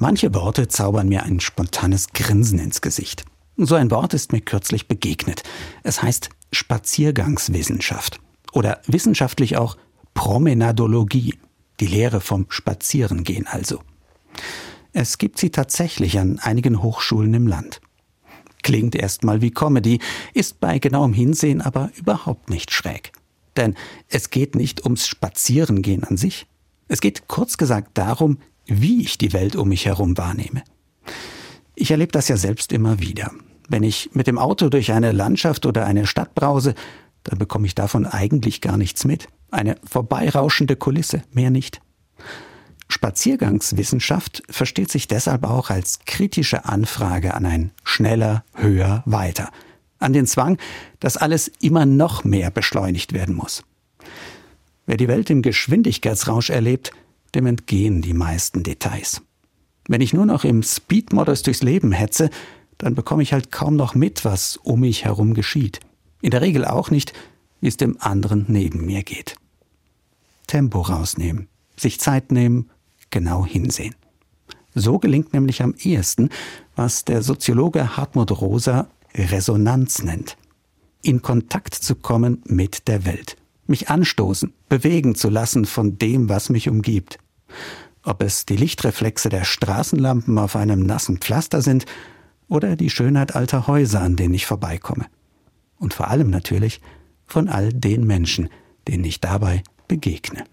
Manche Worte zaubern mir ein spontanes Grinsen ins Gesicht. So ein Wort ist mir kürzlich begegnet. Es heißt Spaziergangswissenschaft oder wissenschaftlich auch Promenadologie, die Lehre vom Spazierengehen also. Es gibt sie tatsächlich an einigen Hochschulen im Land. Klingt erstmal wie Comedy, ist bei genauem Hinsehen aber überhaupt nicht schräg. Denn es geht nicht ums Spazierengehen an sich. Es geht kurz gesagt darum, wie ich die Welt um mich herum wahrnehme. Ich erlebe das ja selbst immer wieder. Wenn ich mit dem Auto durch eine Landschaft oder eine Stadt brause, dann bekomme ich davon eigentlich gar nichts mit. Eine vorbeirauschende Kulisse, mehr nicht. Spaziergangswissenschaft versteht sich deshalb auch als kritische Anfrage an ein schneller, höher, weiter. An den Zwang, dass alles immer noch mehr beschleunigt werden muss. Wer die Welt im Geschwindigkeitsrausch erlebt, dem entgehen die meisten Details. Wenn ich nur noch im Speedmodus durchs Leben hetze, dann bekomme ich halt kaum noch mit, was um mich herum geschieht. In der Regel auch nicht, wie es dem anderen neben mir geht. Tempo rausnehmen, sich Zeit nehmen, genau hinsehen. So gelingt nämlich am ehesten, was der Soziologe Hartmut Rosa Resonanz nennt. In Kontakt zu kommen mit der Welt. Mich anstoßen, bewegen zu lassen von dem, was mich umgibt. Ob es die Lichtreflexe der Straßenlampen auf einem nassen Pflaster sind oder die Schönheit alter Häuser, an denen ich vorbeikomme. Und vor allem natürlich von all den Menschen, denen ich dabei begegne.